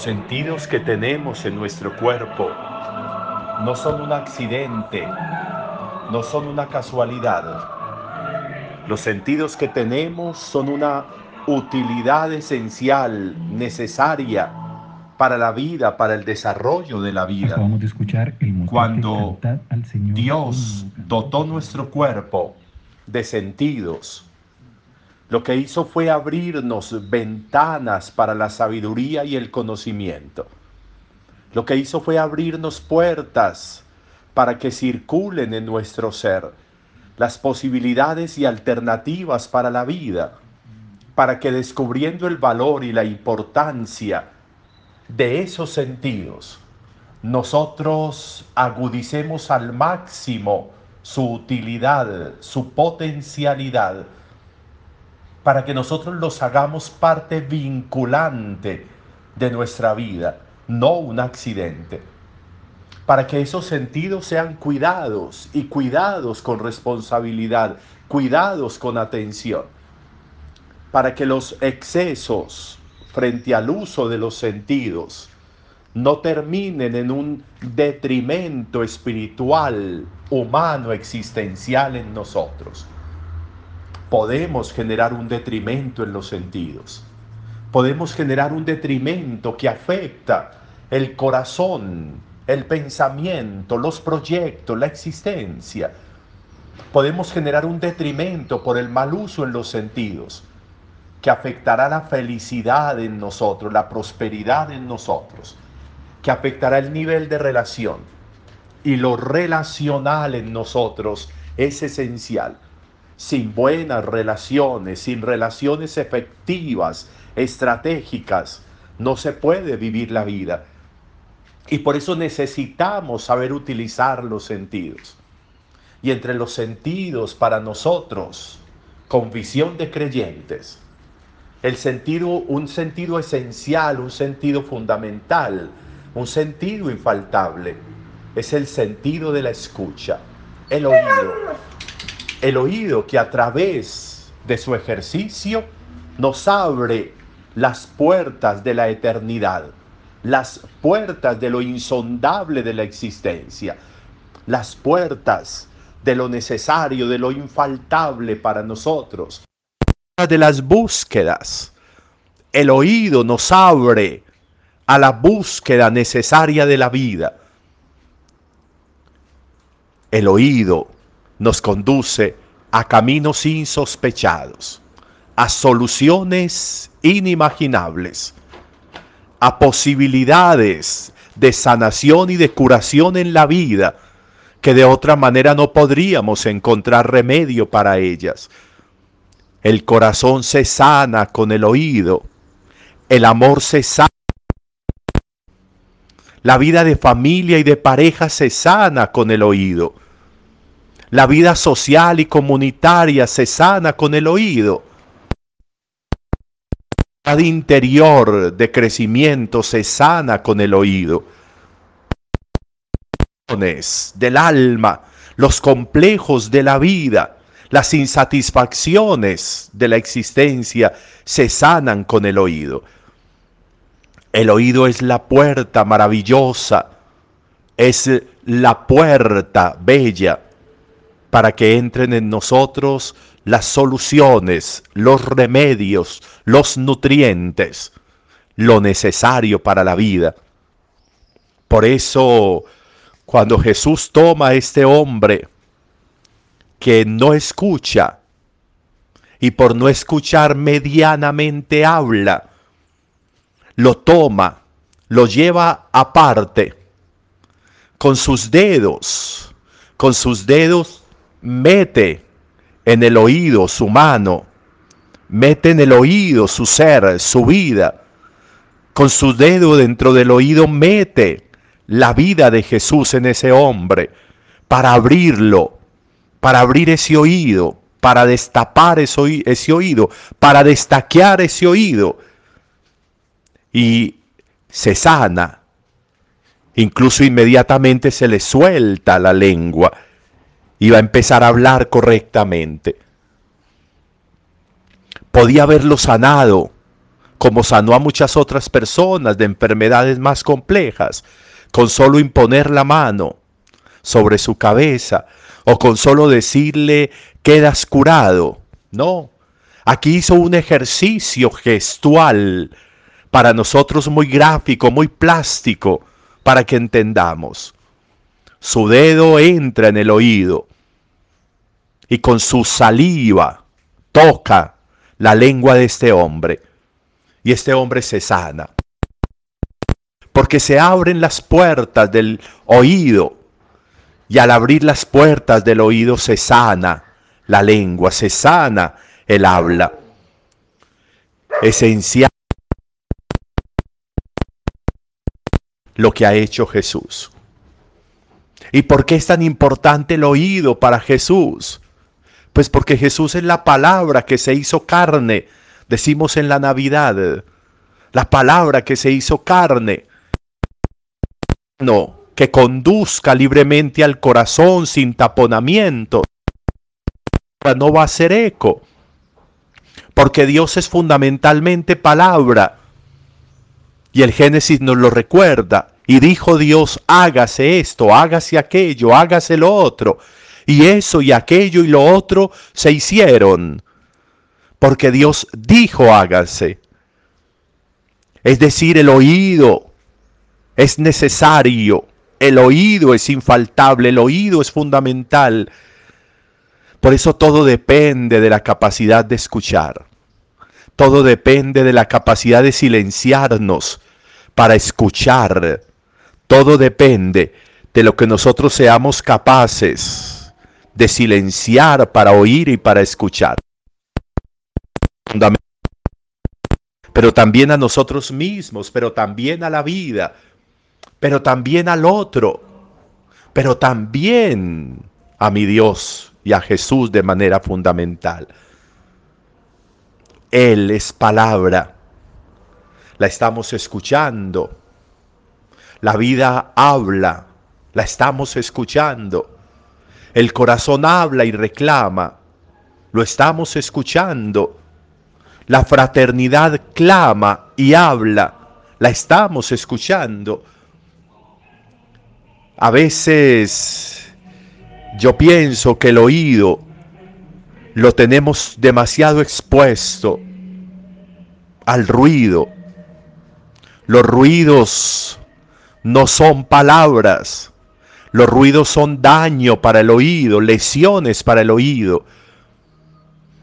Los sentidos que tenemos en nuestro cuerpo no son un accidente, no son una casualidad. Los sentidos que tenemos son una utilidad esencial, necesaria para la vida, para el desarrollo de la vida. Acabamos de escuchar el Cuando al Señor Dios dotó nuestro cuerpo de sentidos, lo que hizo fue abrirnos ventanas para la sabiduría y el conocimiento. Lo que hizo fue abrirnos puertas para que circulen en nuestro ser las posibilidades y alternativas para la vida, para que descubriendo el valor y la importancia de esos sentidos, nosotros agudicemos al máximo su utilidad, su potencialidad, para que nosotros los hagamos parte vinculante de nuestra vida, no un accidente. Para que esos sentidos sean cuidados y cuidados con responsabilidad, cuidados con atención. Para que los excesos frente al uso de los sentidos no terminen en un detrimento espiritual, humano, existencial en nosotros podemos generar un detrimento en los sentidos. Podemos generar un detrimento que afecta el corazón, el pensamiento, los proyectos, la existencia. Podemos generar un detrimento por el mal uso en los sentidos, que afectará la felicidad en nosotros, la prosperidad en nosotros, que afectará el nivel de relación. Y lo relacional en nosotros es esencial sin buenas relaciones, sin relaciones efectivas, estratégicas, no se puede vivir la vida. Y por eso necesitamos saber utilizar los sentidos. Y entre los sentidos para nosotros, con visión de creyentes, el sentido, un sentido esencial, un sentido fundamental, un sentido infaltable, es el sentido de la escucha, el oído el oído que a través de su ejercicio nos abre las puertas de la eternidad, las puertas de lo insondable de la existencia, las puertas de lo necesario, de lo infaltable para nosotros, de las búsquedas. El oído nos abre a la búsqueda necesaria de la vida. El oído nos conduce a caminos insospechados, a soluciones inimaginables, a posibilidades de sanación y de curación en la vida que de otra manera no podríamos encontrar remedio para ellas. El corazón se sana con el oído, el amor se sana. La vida de familia y de pareja se sana con el oído. La vida social y comunitaria se sana con el oído. La vida interior de crecimiento se sana con el oído. Del alma, los complejos de la vida, las insatisfacciones de la existencia se sanan con el oído. El oído es la puerta maravillosa, es la puerta bella para que entren en nosotros las soluciones, los remedios, los nutrientes, lo necesario para la vida. Por eso, cuando Jesús toma a este hombre que no escucha, y por no escuchar medianamente habla, lo toma, lo lleva aparte, con sus dedos, con sus dedos mete en el oído su mano, mete en el oído su ser, su vida. Con su dedo dentro del oído mete la vida de Jesús en ese hombre para abrirlo, para abrir ese oído, para destapar ese, oído, para destaquear ese oído. Y se sana. Incluso inmediatamente se le suelta la lengua iba a empezar a hablar correctamente. Podía haberlo sanado, como sanó a muchas otras personas de enfermedades más complejas, con solo imponer la mano sobre su cabeza o con solo decirle quedas curado. No, aquí hizo un ejercicio gestual para nosotros muy gráfico, muy plástico, para que entendamos. Su dedo entra en el oído y con su saliva toca la lengua de este hombre y este hombre se sana. Porque se abren las puertas del oído y al abrir las puertas del oído se sana la lengua, se sana el habla. Esencial lo que ha hecho Jesús. ¿Y por qué es tan importante el oído para Jesús? Pues porque Jesús es la palabra que se hizo carne, decimos en la Navidad, la palabra que se hizo carne. No, que conduzca libremente al corazón sin taponamiento. No va a ser eco, porque Dios es fundamentalmente palabra. Y el Génesis nos lo recuerda. Y dijo Dios, hágase esto, hágase aquello, hágase lo otro. Y eso y aquello y lo otro se hicieron. Porque Dios dijo, hágase. Es decir, el oído es necesario el oído es infaltable, el oído es fundamental. Por eso todo depende de la capacidad de escuchar. Todo depende de la capacidad de silenciarnos para escuchar. Todo depende de lo que nosotros seamos capaces de silenciar para oír y para escuchar. Pero también a nosotros mismos, pero también a la vida pero también al otro, pero también a mi Dios y a Jesús de manera fundamental. Él es palabra, la estamos escuchando. La vida habla, la estamos escuchando. El corazón habla y reclama, lo estamos escuchando. La fraternidad clama y habla, la estamos escuchando. A veces yo pienso que el oído lo tenemos demasiado expuesto al ruido. Los ruidos no son palabras. Los ruidos son daño para el oído, lesiones para el oído.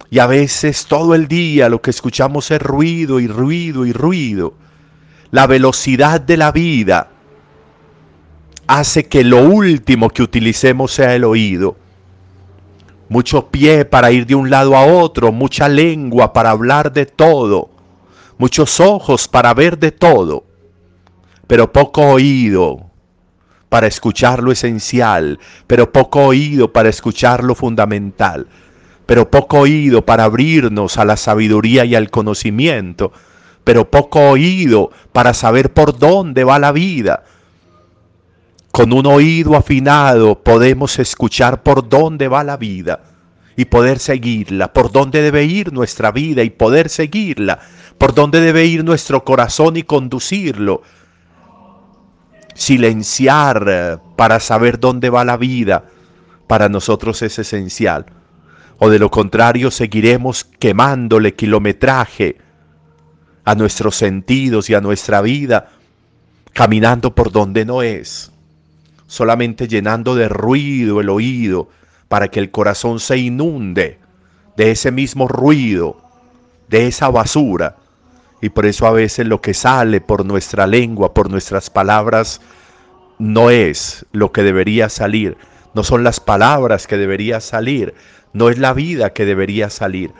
Y a veces todo el día lo que escuchamos es ruido y ruido y ruido. La velocidad de la vida hace que lo último que utilicemos sea el oído. Mucho pie para ir de un lado a otro, mucha lengua para hablar de todo, muchos ojos para ver de todo, pero poco oído para escuchar lo esencial, pero poco oído para escuchar lo fundamental, pero poco oído para abrirnos a la sabiduría y al conocimiento, pero poco oído para saber por dónde va la vida, con un oído afinado podemos escuchar por dónde va la vida y poder seguirla, por dónde debe ir nuestra vida y poder seguirla, por dónde debe ir nuestro corazón y conducirlo. Silenciar para saber dónde va la vida para nosotros es esencial. O de lo contrario seguiremos quemándole kilometraje a nuestros sentidos y a nuestra vida, caminando por donde no es solamente llenando de ruido el oído para que el corazón se inunde de ese mismo ruido, de esa basura. Y por eso a veces lo que sale por nuestra lengua, por nuestras palabras, no es lo que debería salir, no son las palabras que debería salir, no es la vida que debería salir.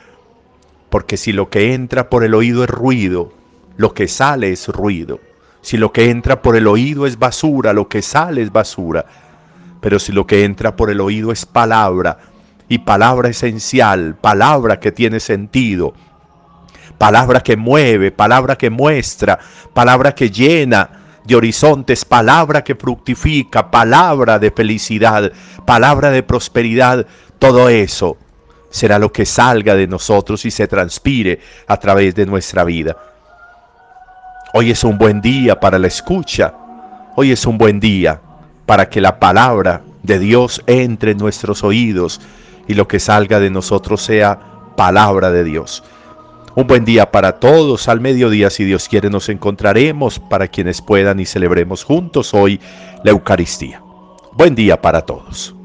Porque si lo que entra por el oído es ruido, lo que sale es ruido. Si lo que entra por el oído es basura, lo que sale es basura. Pero si lo que entra por el oído es palabra, y palabra esencial, palabra que tiene sentido, palabra que mueve, palabra que muestra, palabra que llena de horizontes, palabra que fructifica, palabra de felicidad, palabra de prosperidad, todo eso será lo que salga de nosotros y se transpire a través de nuestra vida. Hoy es un buen día para la escucha. Hoy es un buen día para que la palabra de Dios entre en nuestros oídos y lo que salga de nosotros sea palabra de Dios. Un buen día para todos. Al mediodía, si Dios quiere, nos encontraremos para quienes puedan y celebremos juntos hoy la Eucaristía. Buen día para todos.